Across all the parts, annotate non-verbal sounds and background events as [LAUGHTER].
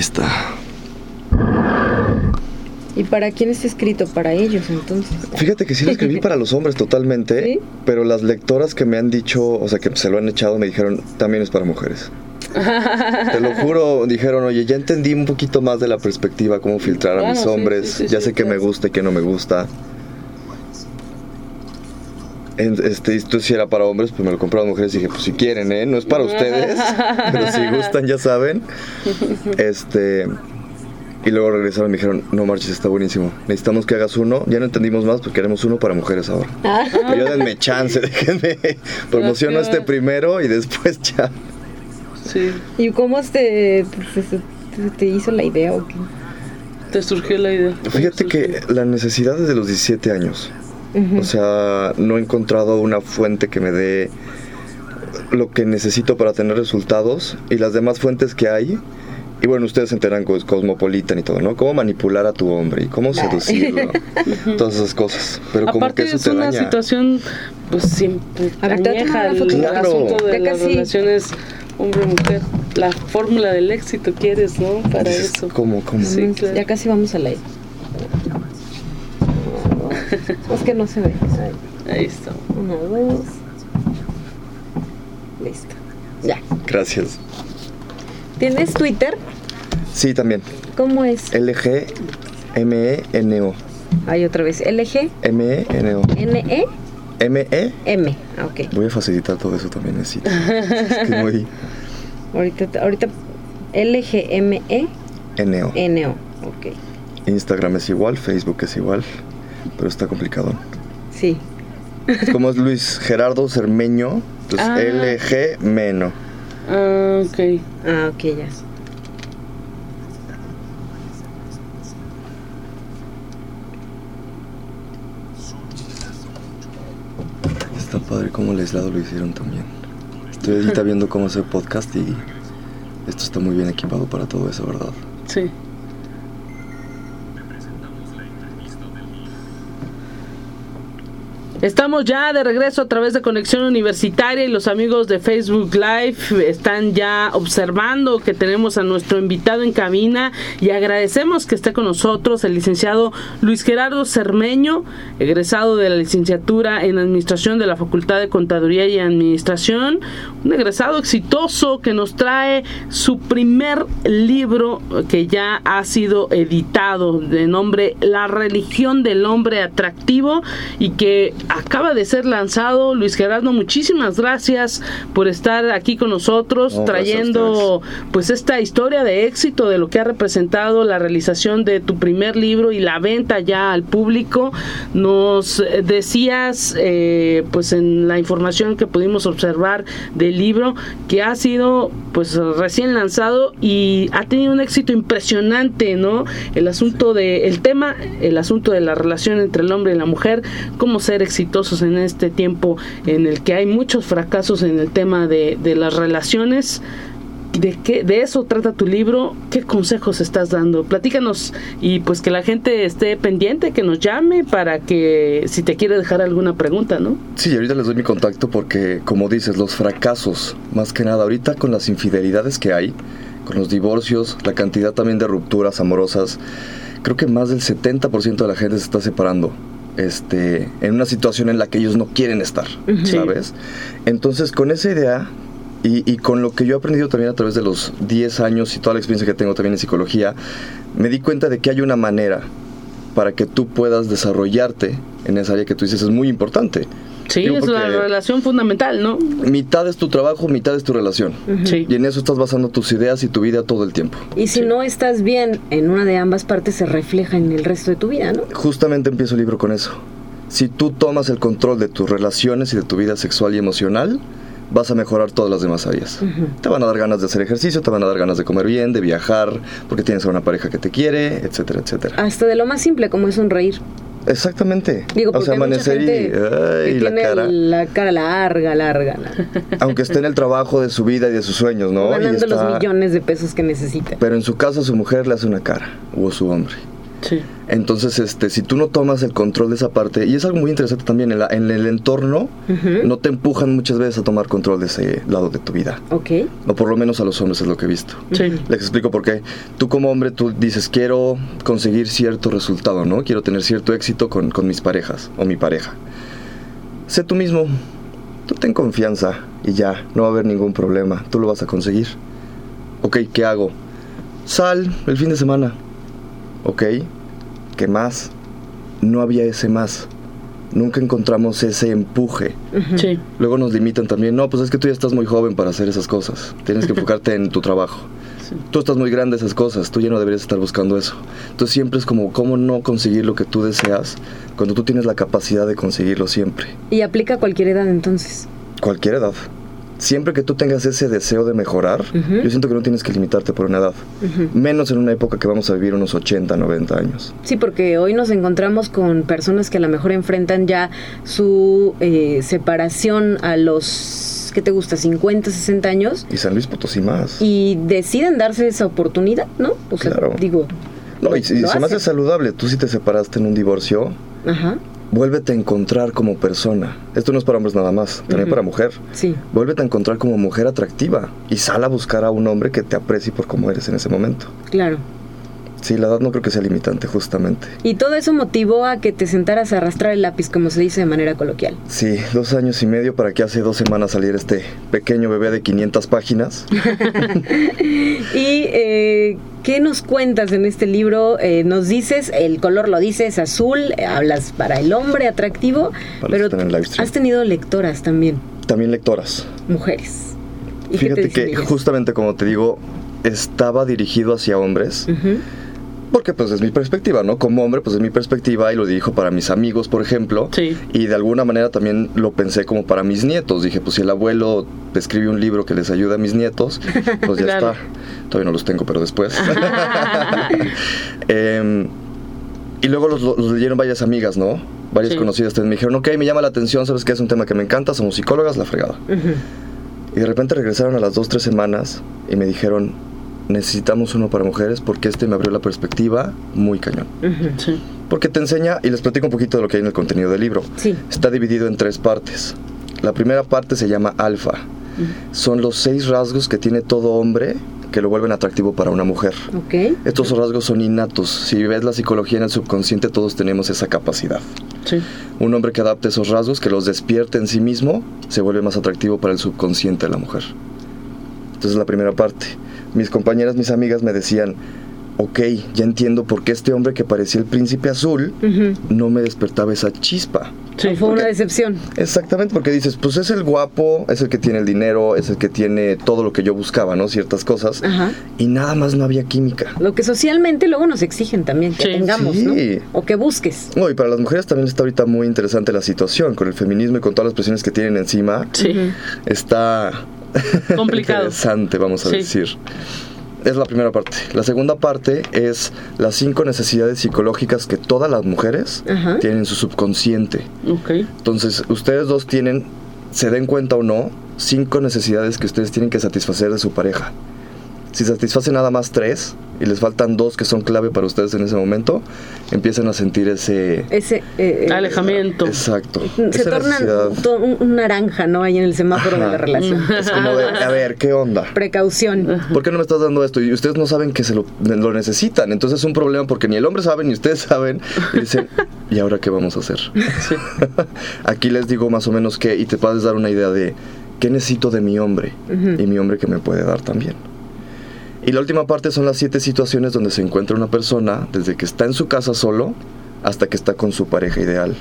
Ahí está. ¿Y para quién está escrito? Para ellos, entonces. Fíjate que sí lo escribí [LAUGHS] para los hombres totalmente, ¿Sí? pero las lectoras que me han dicho, o sea, que se lo han echado, me dijeron, también es para mujeres. [LAUGHS] Te lo juro, dijeron, oye, ya entendí un poquito más de la perspectiva, cómo filtrar a Claro, mis hombres, sí, sí, ya sí, sé qué me gusta y qué no me gusta. Este, esto si era para hombres, pues me lo compraron mujeres y dije, pues si quieren, ¿eh? No es para ustedes, [LAUGHS] pero si gustan, ya saben. Este... Y luego regresaron y me dijeron, no marches, está buenísimo. Necesitamos que hagas uno. Ya no entendimos más porque queremos uno para mujeres ahora. Pero yo denme chance, [LAUGHS] déjenme. Promociono este primero y después ya. Sí, ¿Y cómo te, pues, te, te hizo la idea o qué? te surgió la idea. Fíjate que la necesidad es de los 17 años. O sea, no he encontrado una fuente que me dé lo que necesito para tener resultados y las demás fuentes que hay. Y bueno, ustedes se enteran con Cosmopolitan y todo, ¿no? Cómo manipular a tu hombre y cómo seducirlo. [LAUGHS] Todas esas cosas. Pero como que eso es te una daña. situación, pues siempre A a añeja el, Claro. asunto de Ya las casi. relaciones hombre-mujer. La fórmula del éxito quieres, ¿no? Para Dices, eso. ¿Cómo, cómo? Sí, claro. Ya casi vamos al aire. [LAUGHS] Es que no se ve. Ahí. Ahí está. Una, dos. Listo. Ya. Gracias. ¿Tienes Twitter? Sí, también. ¿Cómo es? L-G-M-E-N-O. Ahí otra vez. L-G-N-E-M. M-E-N-O. M-E. Ah, ok. Voy a facilitar todo eso también, necesito. es que muy [LAUGHS] Ahorita, ahorita L-G-M-E-N-O. N-O. Ok. Instagram es igual, Facebook es igual, pero está complicado. Sí. Como es Luis Gerardo Cermeño, pues Ah. LG Meno. Ah, ok. Ah, ok, ya. Está padre cómo el aislado lo hicieron también. Estoy ahorita viendo cómo hacer podcast y esto está muy bien equipado para todo eso, ¿verdad? Sí. Estamos ya de regreso a través de Conexión Universitaria y los amigos de Facebook Live están ya observando que tenemos a nuestro invitado en cabina y agradecemos que esté con nosotros el licenciado Luis Gerardo Cermeño, egresado de la licenciatura en Administración de la Facultad de Contaduría y Administración, un egresado exitoso que nos trae su primer libro que ya ha sido editado de nombre La religión del hombre atractivo y que acaba de ser lanzado. Luis Gerardo, muchísimas gracias por estar aquí con nosotros No, trayendo pues esta historia de éxito de lo que ha representado la realización de tu primer libro y la venta ya al público. Nos decías eh, pues en la información que pudimos observar del libro que ha sido pues recién lanzado y ha tenido un éxito impresionante, ¿no? El asunto de el tema, el asunto de la relación entre el hombre y la mujer, cómo ser en este tiempo en el que hay muchos fracasos en el tema de, las relaciones. ¿De de eso trata tu libro? ¿Qué consejos estás dando? Platícanos y pues que la gente esté pendiente, que nos llame para que si te quiere dejar alguna pregunta, ¿no? Sí, ahorita les doy mi contacto porque, como dices, los fracasos, más que nada, ahorita con las infidelidades que hay, con los divorcios, la cantidad también de rupturas amorosas, creo que más del 70% de la gente se está separando. Este, en una situación en la que ellos no quieren estar. ¿sabes? Entonces, con esa idea y, y con lo que yo he aprendido también a través de los 10 años y toda la experiencia que tengo también en psicología, me di cuenta de que hay una manera para que tú puedas desarrollarte en esa área que tú dices es muy importante. Sí, Digo, es la relación fundamental, ¿no? Mitad es tu trabajo, mitad es tu relación. Sí. Y en eso estás basando tus ideas y tu vida todo el tiempo. Y si no estás bien en una de ambas partes, se refleja en el resto de tu vida, ¿no? Justamente empiezo el libro con eso. Si tú tomas el control de tus relaciones y de tu vida sexual y emocional, vas a mejorar todas las demás áreas. Te van a dar ganas de hacer ejercicio, te van a dar ganas de comer bien, de viajar, porque tienes a una pareja que te quiere, etcétera, etcétera. Hasta de lo más simple como es sonreír. Exactamente. Digo, o sea, amanecer y, que la tiene cara. la cara larga, larga. [LAUGHS] Aunque esté en el trabajo de su vida y de sus sueños, ¿no? Y ganando está- los millones de pesos que necesita. Pero en su casa su mujer le hace una cara, o su hombre. Sí. Entonces, este, si tú no tomas el control de esa parte, y es algo muy interesante también, en, la- en el entorno no te empujan muchas veces a tomar control de ese lado de tu vida. Ok. O por lo menos a los hombres es lo que he visto. Sí. Les explico por qué. Tú como hombre, tú dices, quiero conseguir cierto resultado, ¿no? Quiero tener cierto éxito con, con mis parejas o mi pareja. Sé tú mismo. Tú ten confianza y ya, no va a haber ningún problema. Tú lo vas a conseguir. Ok, ¿qué hago? Sal el fin de semana. Ok, ¿qué más? No había ese más. Nunca encontramos ese empuje. Sí. Luego nos limitan también, no, pues es que tú ya estás muy joven para hacer esas cosas. Tienes que [LAUGHS] enfocarte en tu trabajo. Sí. Tú estás muy grande esas cosas, tú ya no deberías estar buscando eso. Entonces siempre es como, ¿cómo no conseguir lo que tú deseas cuando tú tienes la capacidad de conseguirlo siempre? Y aplica a cualquier edad entonces. Cualquier edad. Siempre que tú tengas ese deseo de mejorar, yo siento que no tienes que limitarte por una edad. Menos en una época que vamos a vivir unos 80, 90 años. Sí, porque hoy nos encontramos con personas que a lo mejor enfrentan ya su eh, separación a los, ¿qué te gusta? 50, 60 años Y San Luis Potosí más. y deciden darse esa oportunidad, ¿no? O sea, Claro. digo, no, y, y se me hace saludable. Tú si te separaste en un divorcio, ajá, vuélvete a encontrar como persona. Esto no es para hombres nada más, también para mujer. sí. Vuélvete a encontrar como mujer atractiva y sal a buscar a un hombre que te aprecie por cómo eres en ese momento. Claro. Sí, la edad no creo que sea limitante, justamente. Y todo eso motivó a que te sentaras a arrastrar el lápiz, como se dice de manera coloquial. Sí, dos años y medio para que hace dos semanas saliera este pequeño bebé de 500 páginas. [LAUGHS] ¿Y eh, qué nos cuentas en este libro? Eh, nos dices, el color lo dices, azul, eh, hablas para el hombre atractivo, Para pero has tenido lectoras también, También lectoras. mujeres. ¿Y Fíjate que justamente como te digo, estaba dirigido hacia hombres. Ujú. Porque pues es mi perspectiva, ¿no? Como hombre, pues es mi perspectiva y lo dirijo para mis amigos, por ejemplo. Sí. Y de alguna manera también lo pensé como para mis nietos. Dije, pues si el abuelo escribe un libro que les ayude a mis nietos, pues ya [LAUGHS] Claro. está. Todavía no los tengo, pero después. [LAUGHS] [LAUGHS] Em, y luego los, los leyeron varias amigas, ¿no? Varias Sí. conocidas también me dijeron, ok, me llama la atención, sabes que es un tema que me encanta, somos psicólogas, la fregada. Y de repente regresaron a las dos, tres semanas y me dijeron, necesitamos uno para mujeres porque este me abrió la perspectiva muy cañón. Sí. Porque te enseña, y les platico un poquito de lo que hay en el contenido del libro. Sí. Está dividido en tres partes. La primera parte se llama alfa. Son los seis rasgos que tiene todo hombre que lo vuelven atractivo para una mujer. Ok. Estos rasgos son innatos. Si ves la psicología en el subconsciente, todos tenemos esa capacidad. Sí. Un hombre que adapte esos rasgos, que los despierte en sí mismo, se vuelve más atractivo para el subconsciente de la mujer. Entonces la primera parte. Mis compañeras, mis amigas me decían, ok, ya entiendo por qué este hombre que parecía el príncipe azul no me despertaba esa chispa. Sí. Fue una decepción. Exactamente, porque dices, pues es el guapo, es el que tiene el dinero, es el que tiene todo lo que yo buscaba, ¿no? Ciertas cosas. Ajá. Y nada más no había química. Lo que socialmente luego nos exigen también que Sí. tengamos, Sí. ¿no? O que busques. No, y para las mujeres también está ahorita muy interesante la situación, con el feminismo y con todas las presiones que tienen encima. Sí. Está [LAUGHS] Complicado. interesante, vamos a Sí. decir. Es la primera parte. La segunda parte es las cinco necesidades psicológicas que todas las mujeres Ajá. tienen en su subconsciente. Entonces, ustedes dos tienen, se den cuenta o no, cinco necesidades que ustedes tienen que satisfacer de su pareja. Si satisfacen nada más tres y les faltan dos que son clave para ustedes en ese momento, empiezan a sentir ese... Ese. eh, eh, Alejamiento. Exacto. se esa torna necesidad. to- un, un naranja, ¿no? Ahí en el semáforo de la Ajá. relación. Es como de, a ver, ¿qué onda? Precaución. ¿Por qué no me estás dando esto? Y ustedes no saben que se lo, lo necesitan. Entonces es un problema porque ni el hombre sabe ni ustedes saben. Y dicen, [LAUGHS] ¿y ahora qué vamos a hacer? Sí. [LAUGHS] Aquí les digo más o menos qué y te puedes dar una idea de qué necesito de mi hombre Ujú. y mi hombre que me puede dar también. Y la última parte son las siete situaciones donde se encuentra una persona desde que está en su casa solo hasta que está con su pareja ideal.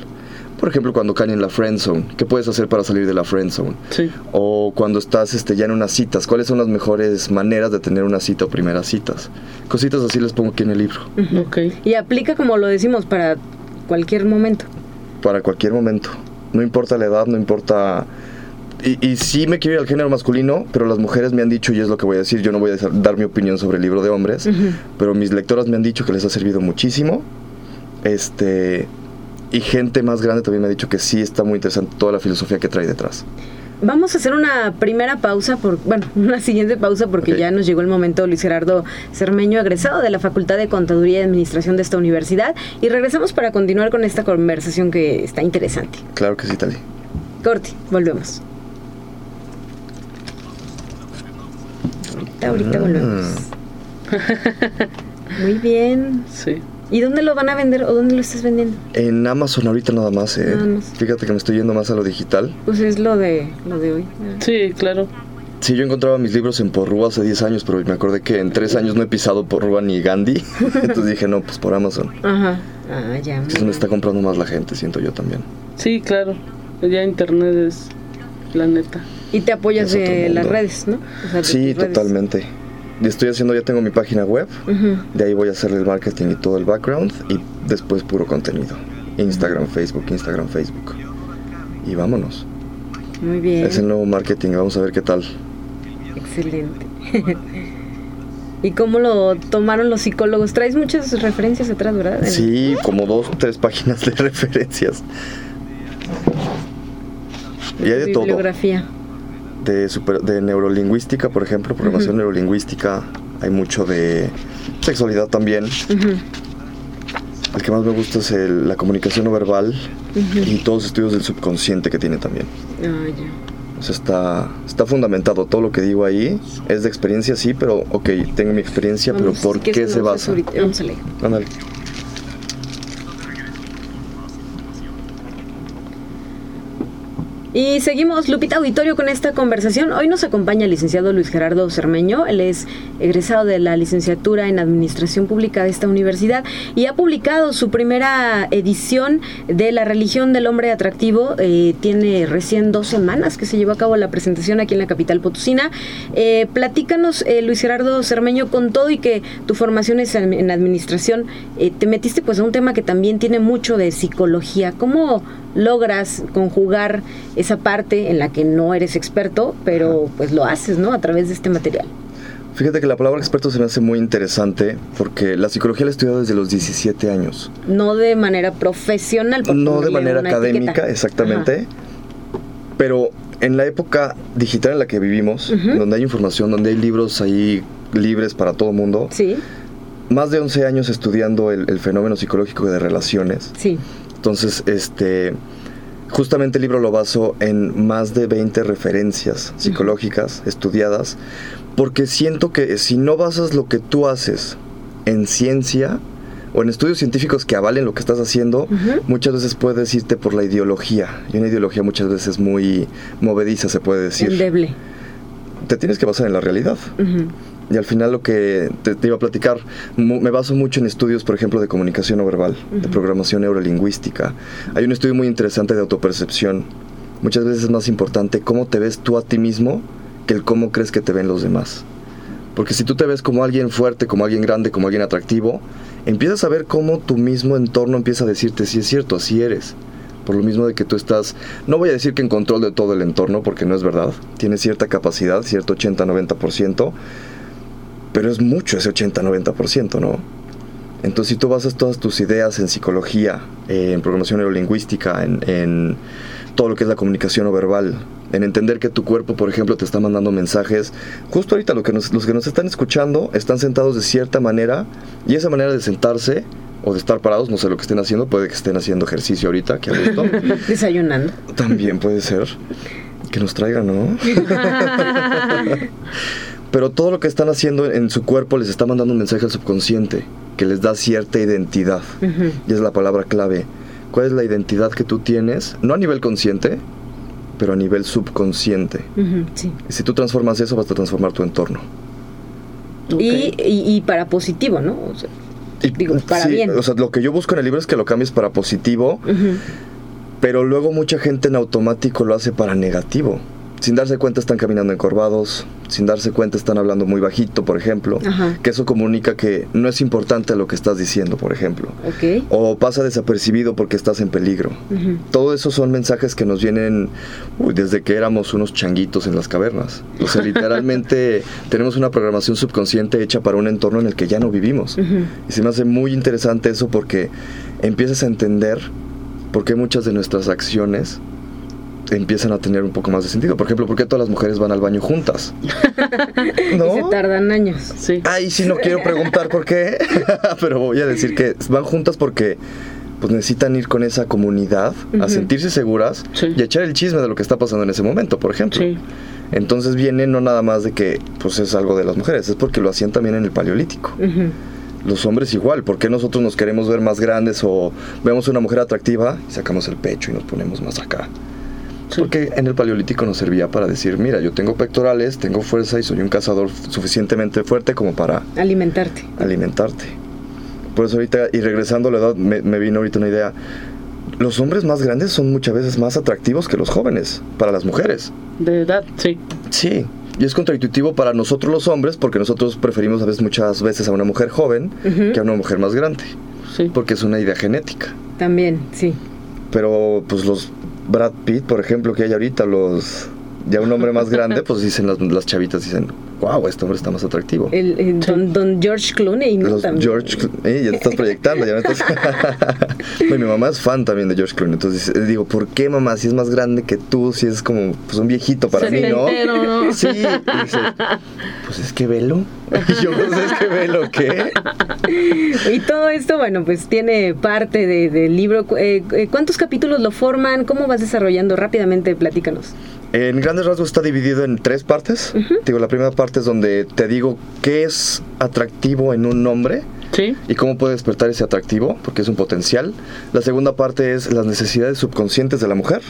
Por ejemplo, cuando caen en la friend zone, ¿qué puedes hacer para salir de la friend zone? Sí. O cuando estás este, ya en unas citas, ¿cuáles son las mejores maneras de tener una cita o primeras citas? Cositas así les pongo aquí en el libro, Ok. Y aplica, como lo decimos, para cualquier momento. para cualquier momento. No importa la edad, no importa... Y, y sí me quiero ir al género masculino, pero las mujeres me han dicho, y es lo que voy a decir, yo no voy a dar mi opinión sobre el libro de hombres, pero mis lectoras me han dicho que les ha servido muchísimo. Este... Y gente más grande también me ha dicho que sí está muy interesante toda la filosofía que trae detrás. Vamos a hacer una primera pausa, por, bueno, [LAUGHS] una siguiente pausa porque ya nos llegó el momento Luis Gerardo Cermeño, egresado de la Facultad de Contaduría y Administración de esta universidad, y regresamos para continuar con esta conversación que está interesante. Claro que sí, Tali. Corti, volvemos. Ahorita, ahorita Mm. volvemos. Muy bien. Sí. ¿Y dónde lo van a vender o dónde lo estás vendiendo? En Amazon ahorita nada más, eh. Nada más. Fíjate que me estoy yendo más a lo digital. Pues es lo de lo de hoy. Sí, claro. Sí, yo encontraba mis libros en Porrúa hace 10 años, pero me acordé que en 3 años no he pisado Porrúa ni Gandhi. [LAUGHS] Entonces dije, no, pues por Amazon. Ajá. Ah, ya. Entonces me está comprando más la gente, siento yo también. Sí, claro. Ya internet es la neta. Y te apoyas de las redes, ¿no? O sea, Sí, redes. totalmente. Y estoy haciendo, ya tengo mi página web. De ahí voy a hacer el marketing y todo el background. Y después puro contenido. Instagram, Facebook, Instagram, Facebook. Y vámonos. Muy bien. Es el nuevo marketing, vamos a ver qué tal. Excelente. [LAUGHS] ¿Y cómo lo tomaron los psicólogos? Traes muchas referencias atrás, ¿verdad? Sí, como dos, tres páginas de [LAUGHS] referencias. en Y hay de todo. Bibliografía. De, super- de neurolingüística, por ejemplo, programación neurolingüística. Hay mucho de sexualidad también. Ujú. El que más me gusta es el- la comunicación no verbal y todos los estudios del subconsciente que tiene también. Ah, ya. O sea, está, está fundamentado. Todo lo que digo ahí es de experiencia, sí, pero ok, tengo mi experiencia, Vamos, pero ¿por qué se basa? Vamos a leer. Ándale. Y seguimos, Lupita Auditorio, con esta conversación. Hoy nos acompaña el licenciado Luis Gerardo Cermeño. Él es egresado de la licenciatura en Administración Pública de esta universidad y ha publicado su primera edición de La religión del hombre atractivo. Eh, tiene recién dos semanas que se llevó a cabo la presentación aquí en la capital potosina. Eh, platícanos, eh, Luis Gerardo Cermeño, con todo y que tu formación es en, administración, eh, te metiste pues a un tema que también tiene mucho de psicología. ¿Cómo logras conjugar parte en la que no eres experto, pero pues lo haces, ¿no? A través de este material. Fíjate que la palabra experto se me hace muy interesante porque la psicología la he estudiado desde los 17 años. No de manera profesional. No de manera académica, etiqueta. exactamente. Pero en la época digital en la que vivimos, donde hay información, donde hay libros ahí libres para todo mundo. Sí, más de 11 años estudiando el, el fenómeno psicológico de relaciones. sí. Entonces, este, justamente el libro lo baso en más de 20 referencias psicológicas estudiadas, porque siento que si no basas lo que tú haces en ciencia o en estudios científicos que avalen lo que estás haciendo, muchas veces puedes irte por la ideología. Y una ideología muchas veces muy movediza, se puede decir. Endeble. Te tienes que basar en la realidad. Y al final lo que te, te iba a platicar, me baso mucho en estudios, por ejemplo, de comunicación no verbal, de Ujú. programación neurolingüística. Hay un estudio muy interesante de autopercepción. Muchas veces es más importante cómo te ves tú a ti mismo que el cómo crees que te ven los demás. Porque si tú te ves como alguien fuerte, como alguien grande, como alguien atractivo, empiezas a ver cómo tu mismo entorno empieza a decirte si es cierto, así eres. Por lo mismo de que tú estás, no voy a decir que en control de todo el entorno, porque no es verdad. Tienes cierta capacidad, cierto 80-90%, pero es mucho ese 80-90%, ¿no? Entonces, si tú basas todas tus ideas en psicología, eh, en programación neurolingüística, en, en todo lo que es la comunicación no verbal, en entender que tu cuerpo, por ejemplo, te está mandando mensajes, justo ahorita lo que nos- los que nos están escuchando están sentados de cierta manera, y esa manera de sentarse o de estar parados, no sé lo que estén haciendo, puede que estén haciendo ejercicio ahorita, que a gusto, [LAUGHS] Desayunando. también puede ser. Que nos traigan, ¿no? [LAUGHS] Pero todo lo que están haciendo en su cuerpo les está mandando un mensaje al subconsciente que les da cierta identidad. Y es la palabra clave. ¿Cuál es la identidad que tú tienes? No a nivel consciente, pero a nivel subconsciente. Sí. Si tú transformas eso, vas a transformar tu entorno. Y, y, y para positivo, ¿no? O sea, Y, Digo, para sí, bien. O sea, lo que yo busco en el libro es que lo cambies para positivo, pero luego mucha gente en automático lo hace para negativo. Sin darse cuenta están caminando encorvados, sin darse cuenta están hablando muy bajito, por ejemplo. Ajá. Que eso comunica que no es importante lo que estás diciendo, por ejemplo. Ok. O pasa desapercibido porque estás en peligro. Ujú. Todo eso son mensajes que nos vienen uy, desde que éramos unos changuitos en las cavernas. O sea, literalmente [LAUGHS] tenemos una programación subconsciente hecha para un entorno en el que ya no vivimos. Y se me hace muy interesante eso porque empiezas a entender por qué muchas de nuestras acciones empiezan a tener un poco más de sentido. Por ejemplo, ¿por qué todas las mujeres van al baño juntas? [LAUGHS] ¿No? Y se tardan años. Sí. Ay, sí, no quiero preguntar por qué, [LAUGHS] pero voy a decir que van juntas porque pues necesitan ir con esa comunidad a sentirse seguras y echar el chisme de lo que está pasando en ese momento, por ejemplo. Sí. Entonces viene no nada más de que pues es algo de las mujeres, es porque lo hacían también en el paleolítico. Los hombres igual, ¿por qué nosotros nos queremos ver más grandes o vemos una mujer atractiva y sacamos el pecho y nos ponemos más acá? Porque en el paleolítico nos servía para decir, mira, yo tengo pectorales, tengo fuerza y soy un cazador suficientemente fuerte como para... Alimentarte. Alimentarte. Por eso ahorita, y regresando a la edad, me, me vino ahorita una idea. Los hombres más grandes son muchas veces más atractivos que los jóvenes, para las mujeres. De edad, sí. Sí, y es contraintuitivo para nosotros los hombres porque nosotros preferimos a veces muchas veces a una mujer joven que a una mujer más grande. Sí. Porque es una idea genética. También, sí. Pero pues los Brad Pitt, por ejemplo, que hay ahorita, los ya un hombre más grande, [LAUGHS] pues dicen las, las chavitas, dicen, wow, este hombre está más atractivo. El, don, George Clooney, ¿no? George, eh, ya te estás proyectando, ya me estás... [LAUGHS] mi mamá es fan también de George Clooney, entonces eh, digo, ¿por qué mamá? Si es más grande que tú, si es como pues, un viejito para mí, ¿no? ¿no? [LAUGHS] Sí, y dice, pues es que velo. [LAUGHS] yo, pues es que velo, ¿qué? y todo esto, bueno, pues tiene parte del libro. Eh, ¿Cuántos capítulos lo forman? ¿Cómo vas desarrollando? Rápidamente, platícanos. En grandes rasgos está dividido en tres partes. Digo, la primera parte es donde te digo qué es atractivo en un nombre. Sí. Y cómo puede despertar ese atractivo, porque es un potencial. La segunda parte es las necesidades subconscientes de la mujer.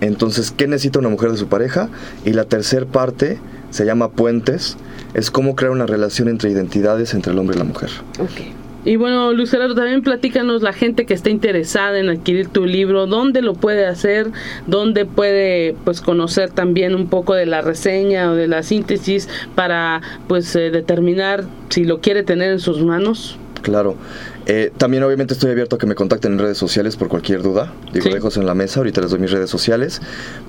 Entonces, ¿qué necesita una mujer de su pareja? Y la tercera parte se llama puentes. Es cómo crear una relación entre identidades entre el hombre y la mujer. Okay. Y bueno, Luis Gerardo, también platícanos la gente que está interesada en adquirir tu libro, dónde lo puede hacer, dónde puede pues conocer también un poco de la reseña o de la síntesis para pues eh, determinar si lo quiere tener en sus manos. Claro. Eh, también obviamente estoy abierto a que me contacten en redes sociales por cualquier duda. Digo, dejo en la mesa, ahorita les doy mis redes sociales.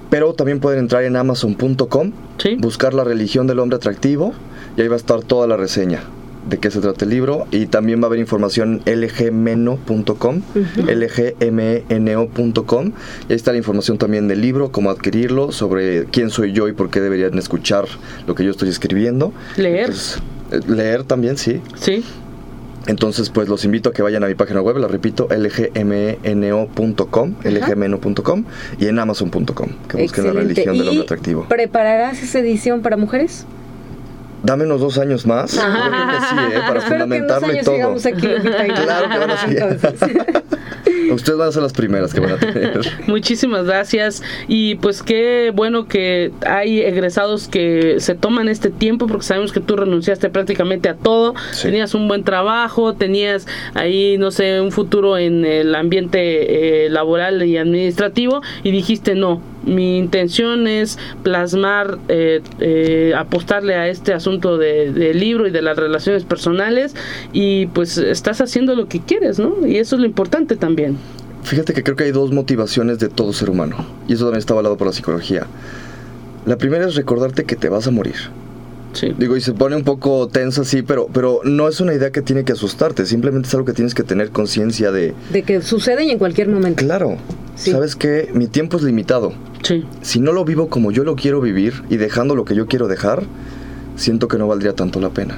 Pero también pueden entrar en amazon.com, buscar la religión del hombre atractivo y ahí va a estar toda la reseña de qué se trata el libro y también va a haber información lgmeno.com, lgmeno.com y ahí está la información también del libro, cómo adquirirlo, sobre quién soy yo y por qué deberían escuchar lo que yo estoy escribiendo. Leer. Eh, leer también, sí. Sí. Entonces, pues los invito a que vayan a mi página web, la repito, lgmeno.com, lgmeno.com y en amazon.com, que busquen la religión del hombre atractivo. ¿Prepararás esa edición para mujeres? Dame unos dos años más. Yo creo que sí, ¿eh? para fundamentarlo y todo. Aquí, claro que van a ser. Ustedes van a ser las primeras que van a tener. Muchísimas gracias. Y pues qué bueno que hay egresados que se toman este tiempo porque sabemos que tú renunciaste prácticamente a todo. Tenías un buen trabajo, tenías ahí, no sé, un futuro en el ambiente eh, laboral y administrativo y dijiste no mi intención es plasmar, eh, eh, apostarle a este asunto del de libro y de las relaciones personales y pues estás haciendo lo que quieres, ¿no? Y eso es lo importante también. Fíjate que creo que hay dos motivaciones de todo ser humano y eso también está avalado por la psicología. La primera es recordarte que te vas a morir. Sí. Digo, y se pone un poco tenso así, pero, pero no es una idea que tiene que asustarte, simplemente es algo que tienes que tener conciencia de... De que sucede y en cualquier momento. Claro. ¿Sabes qué? Mi tiempo es limitado. Sí. Si no lo vivo como yo lo quiero vivir y dejando lo que yo quiero dejar, siento que no valdría tanto la pena.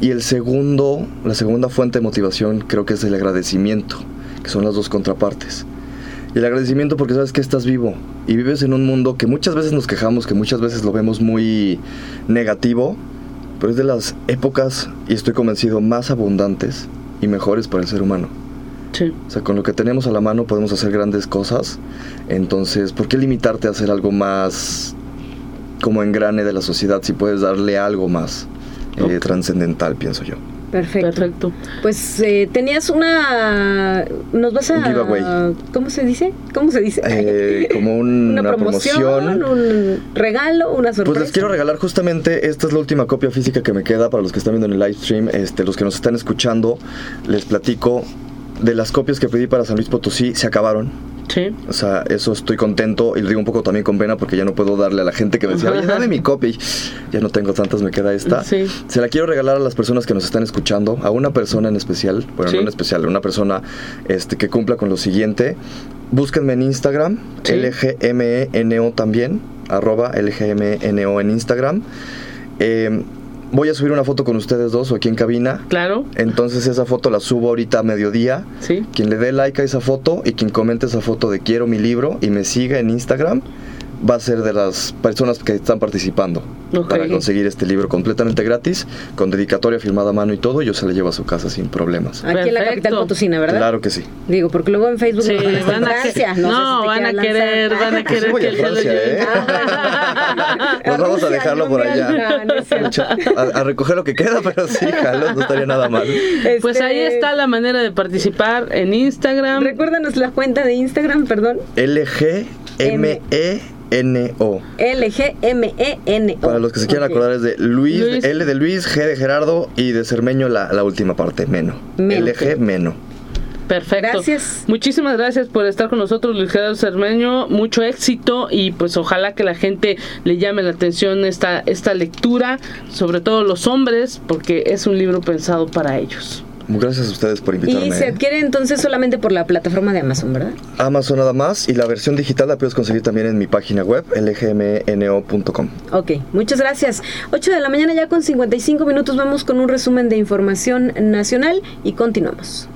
Y el segundo, la segunda fuente de motivación creo que es el agradecimiento, que son las dos contrapartes. Y el agradecimiento porque sabes que estás vivo y vives en un mundo que muchas veces nos quejamos, que muchas veces lo vemos muy negativo, pero es de las épocas, y estoy convencido, más abundantes y mejores para el ser humano. Sí. O sea, con lo que tenemos a la mano podemos hacer grandes cosas. Entonces, ¿por qué limitarte a hacer algo más como engrane de la sociedad si puedes darle algo más eh, trascendental, pienso yo? Perfecto. Pues eh, tenías una. Nos vas a. Un giveaway. ¿Cómo se dice? ¿Cómo se dice? Eh, como [LAUGHS] una, promoción, Un regalo, una sorpresa. Pues les quiero regalar justamente. Esta es la última copia física que me queda para los que están viendo en el live stream. Este, los que nos están escuchando, les platico de las copias que pedí para San Luis Potosí se acabaron. Sí. O sea, eso estoy contento y lo digo un poco también con pena porque ya no puedo darle a la gente que me decía, oye, dame mi copia. Ya no tengo tantas, me queda esta. Sí. Se la quiero regalar a las personas que nos están escuchando, a una persona en especial, bueno, no en especial, a una persona este, que cumpla con lo siguiente. búsquenme en Instagram, Sí. LGMENO también, arroba LGMENO en Instagram. Eh, voy a subir una foto con ustedes dos o aquí en cabina. Claro, Entonces esa foto la subo ahorita a mediodía. sí. Quien le dé like a esa foto y quien comente esa foto de quiero mi libro y me siga en Instagram va a ser de las personas que están participando para conseguir este libro completamente gratis, con dedicatoria firmada a mano y todo, yo se la llevo a su casa sin problemas. Aquí en la capital potosina, ¿verdad? Claro que sí. Digo, porque luego en Facebook Sí, nos van a van a, Francia, que- no, no, sé si te van a querer, van a querer que a Francia, lleve. ¿eh? [LAUGHS] Nos vamos a dejarlo por allá. A, a recoger lo que queda, pero sí, jalo, no estaría nada mal. Pues Este, ahí está la manera de participar en Instagram. Recuérdanos la cuenta de Instagram, perdón. L-G-M-E-N-O. L-G-M-E-N-O. Para los que se quieran acordar es de Luis, Luis. L de Luis, G de Gerardo y de Cermeño la, la última parte, Meno. Meno. LG Meno. Perfecto. Gracias. Muchísimas gracias por estar con nosotros, Luis Gerardo Cermeño. Mucho éxito y pues ojalá que la gente le llame la atención esta, esta lectura, sobre todo los hombres, porque es un libro pensado para ellos. Gracias a ustedes por invitarme. Y se adquiere entonces solamente por la plataforma de Amazon, ¿verdad? Amazon nada más y la versión digital la puedes conseguir también en mi página web lgmno.com. Ok, muchas gracias. 8 de la mañana ya con 55 minutos vamos con un resumen de información nacional y continuamos.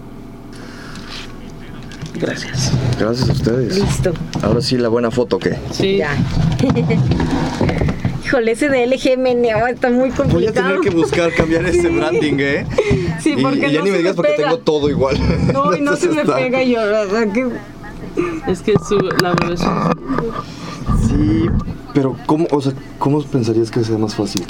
Gracias. Gracias a ustedes. Listo. Ahora sí, la buena foto que. Sí. Ya. [LAUGHS] Híjole, ese de LGMNO está muy complicado. Voy a tener que buscar cambiar ese [LAUGHS] branding, ¿eh? Sí, Y- porque y, ya no ni se me digas me porque pega. tengo todo igual. No, y [LAUGHS] no se me está- pega yo, ¿verdad? Que- Es que su, la versión Sí, pero ¿cómo, o sea, ¿cómo pensarías que sea más fácil?